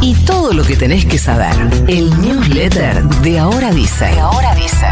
Y todo lo que tenés que saber. El newsletter de Ahora Dice. De Ahora Dice.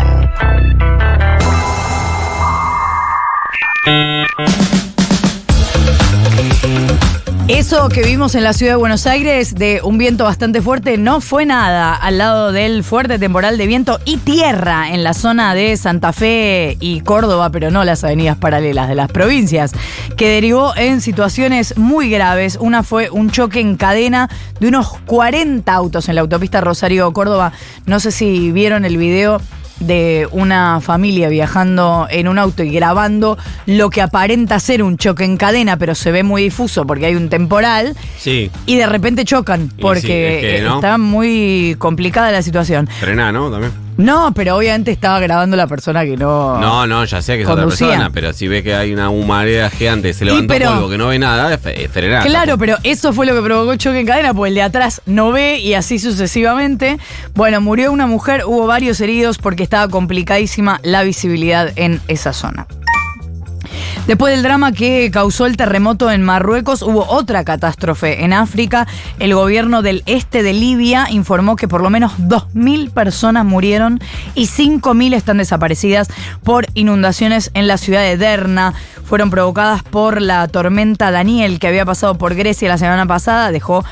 Eso que vimos en la ciudad de Buenos Aires de un viento bastante fuerte no fue nada al lado del fuerte temporal de viento y tierra en la zona de Santa Fe y Córdoba, pero no las avenidas paralelas de las provincias, que derivó en situaciones muy graves. Una fue un choque en cadena de unos 40 autos en la autopista Rosario-Córdoba. No sé si vieron el video de una familia viajando en un auto y grabando lo que aparenta ser un choque en cadena, pero se ve muy difuso porque hay un temporal. Sí. Y de repente chocan porque sí, es que, ¿no? está muy complicada la situación. Frená, ¿no? También. No, pero obviamente estaba grabando la persona que no. No, no, ya sé que es otra persona, pero si ve que hay una humareda gigante, se levantó pero- polvo, que no ve nada, es frenar. Claro, pero eso fue lo que provocó el choque en cadena, porque el de atrás no ve y así sucesivamente. Bueno, murió una mujer, hubo varios heridos porque estaba complicadísima la visibilidad en esa zona. Después del drama que causó el terremoto en Marruecos, hubo otra catástrofe en África. El gobierno del este de Libia informó que por lo menos 2.000 personas murieron y 5.000 están desaparecidas por inundaciones en la ciudad de Derna. Fueron provocadas por la tormenta Daniel que había pasado por Grecia la semana pasada. Dejó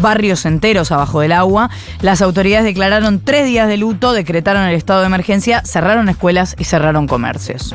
barrios enteros abajo del agua. Las autoridades declararon tres días de luto, decretaron el estado de emergencia, cerraron escuelas y cerraron comercios.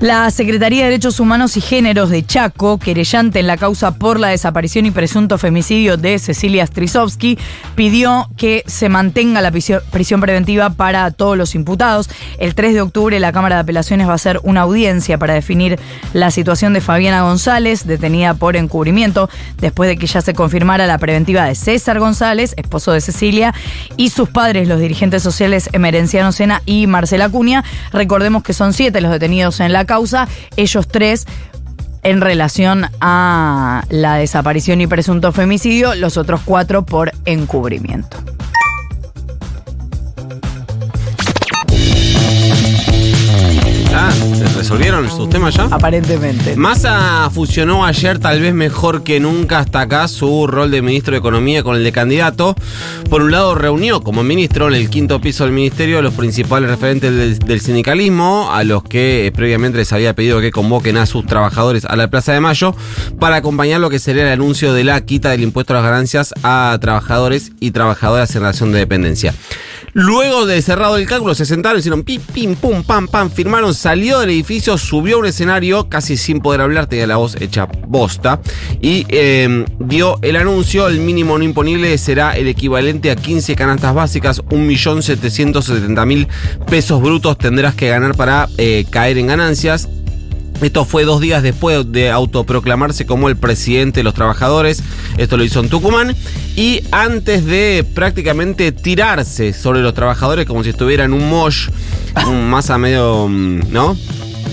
La Secretaría de Derechos Humanos y Géneros de Chaco, querellante en la causa por la desaparición y presunto femicidio de Cecilia Strisovsky, pidió que se mantenga la prisión preventiva para todos los imputados. El 3 de octubre la Cámara de Apelaciones va a hacer una audiencia para definir la situación de Fabiana González, detenida por encubrimiento, después de que ya se confirmara la preventiva de César González, esposo de Cecilia, y sus padres, los dirigentes sociales Emerenciano Sena y Marcela Cuña. Recordemos que son siete los detenidos en la causa, ellos tres en relación a la desaparición y presunto femicidio, los otros cuatro por encubrimiento. Resolvieron sus temas ya? Aparentemente. Massa fusionó ayer, tal vez mejor que nunca hasta acá, su rol de ministro de Economía con el de candidato. Por un lado, reunió como ministro en el quinto piso del ministerio a los principales referentes del, del sindicalismo, a los que eh, previamente les había pedido que convoquen a sus trabajadores a la Plaza de Mayo para acompañar lo que sería el anuncio de la quita del impuesto a las ganancias a trabajadores y trabajadoras en relación de dependencia. Luego de cerrado el cálculo, se sentaron, hicieron pim, pim, pum, pam, pam, firmaron, salió del edificio, subió a un escenario, casi sin poder hablar, tenía la voz hecha bosta, y eh, dio el anuncio, el mínimo no imponible será el equivalente a 15 canastas básicas, 1.770.000 pesos brutos tendrás que ganar para eh, caer en ganancias. Esto fue dos días después de autoproclamarse como el presidente de los trabajadores. Esto lo hizo en Tucumán. Y antes de prácticamente tirarse sobre los trabajadores como si estuviera en un mosh, un masa medio, mm, ¿no?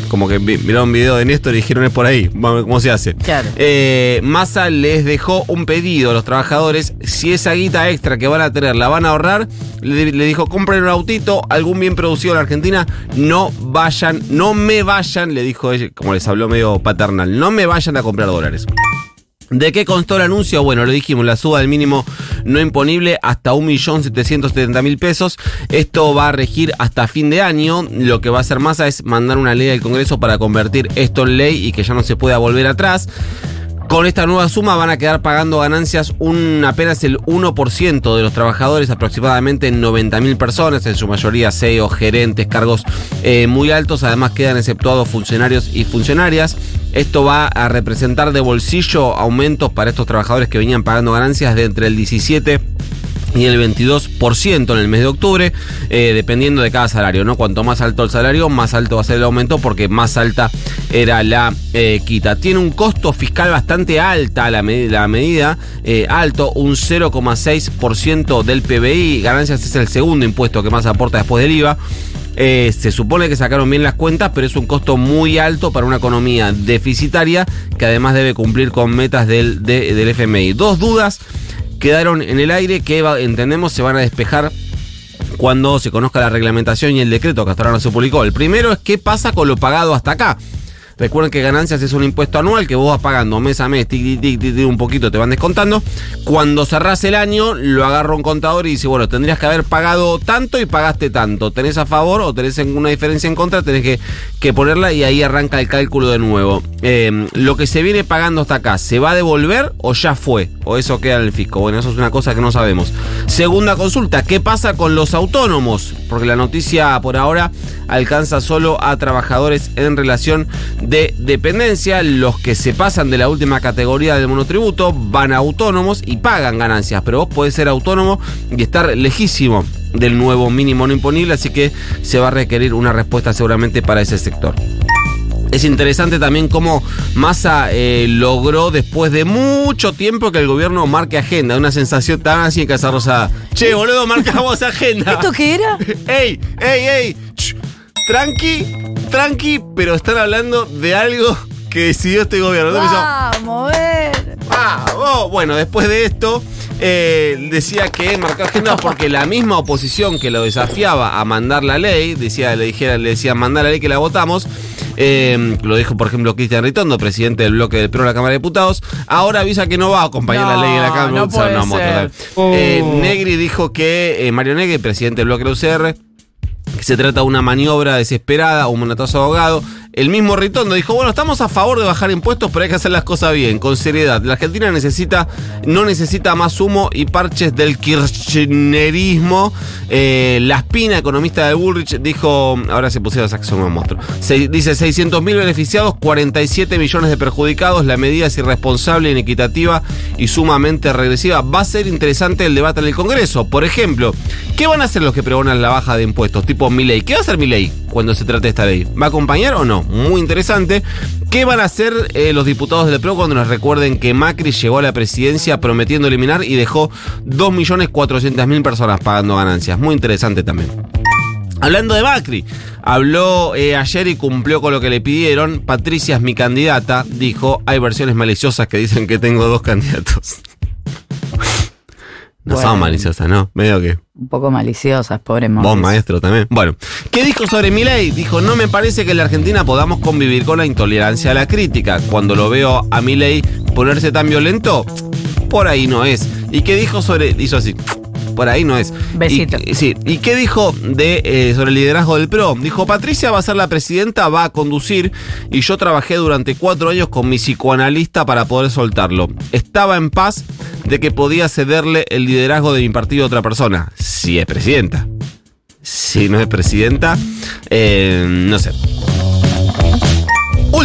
Como que miraron un video de Néstor y dijeron es por ahí, cómo se hace. Claro. Eh, Massa les dejó un pedido a los trabajadores. Si esa guita extra que van a tener la van a ahorrar, le, le dijo: compren un autito, algún bien producido en la Argentina. No vayan, no me vayan, le dijo ella, como les habló medio paternal, no me vayan a comprar dólares. ¿De qué constó el anuncio? Bueno, lo dijimos, la suba del mínimo no imponible hasta 1.770.000 pesos. Esto va a regir hasta fin de año. Lo que va a hacer Massa es mandar una ley al Congreso para convertir esto en ley y que ya no se pueda volver atrás. Con esta nueva suma van a quedar pagando ganancias un apenas el 1% de los trabajadores, aproximadamente 90.000 personas, en su mayoría CEO, gerentes, cargos eh, muy altos. Además quedan exceptuados funcionarios y funcionarias. Esto va a representar de bolsillo aumentos para estos trabajadores que venían pagando ganancias de entre el 17 y el 22% en el mes de octubre, eh, dependiendo de cada salario, ¿no? Cuanto más alto el salario, más alto va a ser el aumento porque más alta era la eh, quita. Tiene un costo fiscal bastante alta la, la medida, eh, alto, un 0,6% del PBI. Ganancias es el segundo impuesto que más aporta después del IVA. Se supone que sacaron bien las cuentas, pero es un costo muy alto para una economía deficitaria que además debe cumplir con metas del, de- del FMI. Dos dudas quedaron en el aire que entendemos se van a despejar cuando se conozca la reglamentación y el decreto que hasta ahora no se publicó. El primero es qué pasa con lo pagado hasta acá. Recuerden que ganancias es un impuesto anual que vos vas pagando mes a mes, tic, tic, tic, un poquito te van descontando. Cuando cerrás el año, lo agarra un contador y dice, bueno, tendrías que haber pagado tanto y pagaste tanto. Tenés a favor o tenés una diferencia en contra, tenés que, que ponerla y ahí arranca el cálculo de nuevo. Eh, lo que se viene pagando hasta acá, ¿se va a devolver o ya fue? ¿O eso queda en el fisco? Bueno, eso es una cosa que no sabemos. Segunda consulta, ¿qué pasa con los autónomos? Porque la noticia por ahora alcanza solo a trabajadores en relación de dependencia. Los que se pasan de la última categoría del monotributo van a autónomos y pagan ganancias, pero vos podés ser autónomo y estar lejísimo del nuevo mínimo no imponible, así que se va a requerir una respuesta seguramente para ese sector. Es interesante también cómo Massa eh, logró después de mucho tiempo que el gobierno marque agenda. Una sensación tan así en Casa Rosada. Che, boludo, marcamos agenda. ¿Esto qué era? ¡Ey, ey, ey! Ch, tranqui, tranqui, pero están hablando de algo que decidió este gobierno. Bueno, después de esto, eh, decía que marcó agenda porque la misma oposición que lo desafiaba a mandar la ley, decía, le dijera, le decía mandar la ley que la votamos. eh, lo dijo, por ejemplo, Cristian Ritondo, presidente del bloque del PRO de la Cámara de Diputados. Ahora avisa que no va a acompañar la ley de la Cámara no puede ser. Eh, Negri dijo que, eh, Mario Negri, presidente del bloque de la UCR, que se trata de una maniobra desesperada, un monetazo ahogado. El mismo Ritondo dijo, bueno, estamos a favor de bajar impuestos, pero hay que hacer las cosas bien, con seriedad. La Argentina necesita, no necesita más humo y parches del kirchnerismo. Eh, la Espina, economista de Bullrich, dijo, ahora se pusieron son un monstruo. Se- dice 600 mil beneficiados, 47 millones de perjudicados. La medida es irresponsable, inequitativa y sumamente regresiva. Va a ser interesante el debate en el Congreso. Por ejemplo, ¿qué van a hacer los que pregonan la baja de impuestos? Tipo Milei. ¿Qué va a hacer Milei cuando se trate esta ley? ¿Va a acompañar o no? Muy interesante. ¿Qué van a hacer eh, los diputados del PRO cuando nos recuerden que Macri llegó a la presidencia prometiendo eliminar y dejó 2.400.000 personas pagando ganancias? Muy interesante también. Hablando de Macri, habló eh, ayer y cumplió con lo que le pidieron. Patricia es mi candidata, dijo. Hay versiones maliciosas que dicen que tengo dos candidatos. No Bueno. son maliciosas, ¿no? Medio que. Un poco maliciosas, pobre Vos, Mauricio. maestro, también. Bueno, ¿qué dijo sobre mi ley? Dijo, no me parece que en la Argentina podamos convivir con la intolerancia a la crítica. Cuando lo veo a mi ley ponerse tan violento, por ahí no es. ¿Y qué dijo sobre...? Hizo así. Por ahí no es. Besito. Y, sí. ¿Y qué dijo de, eh, sobre el liderazgo del PRO? Dijo, Patricia va a ser la presidenta, va a conducir y yo trabajé durante cuatro años con mi psicoanalista para poder soltarlo. Estaba en paz de que podía cederle el liderazgo de mi partido a otra persona, si es presidenta. Si no es presidenta, eh, no sé.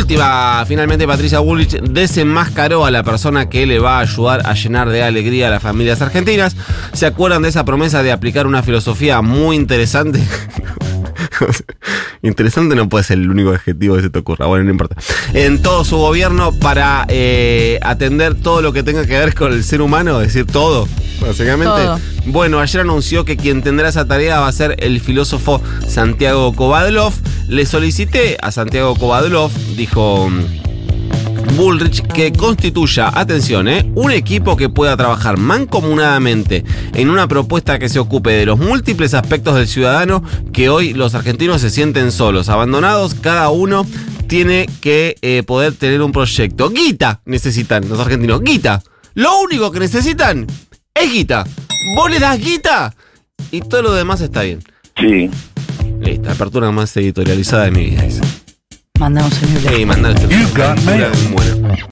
Última, finalmente Patricia Bullrich desenmascaró a la persona que le va a ayudar a llenar de alegría a las familias argentinas. ¿Se acuerdan de esa promesa de aplicar una filosofía muy interesante? interesante no puede ser el único adjetivo que se te ocurra, bueno, no importa. En todo su gobierno para eh, atender todo lo que tenga que ver con el ser humano, es decir, todo, básicamente. Todo. Bueno, ayer anunció que quien tendrá esa tarea va a ser el filósofo Santiago Kovadlov. Le solicité a Santiago Kovadlov, dijo Bullrich, que constituya, atención, ¿eh? un equipo que pueda trabajar mancomunadamente en una propuesta que se ocupe de los múltiples aspectos del ciudadano que hoy los argentinos se sienten solos, abandonados, cada uno tiene que eh, poder tener un proyecto. Guita necesitan los argentinos, guita. Lo único que necesitan es guita. Vos le das guita y todo lo demás está bien. Sí. Listo, apertura más editorializada de mi vida. Mándanos el newsletter. Sí, mándanos el newsletter. You got mail.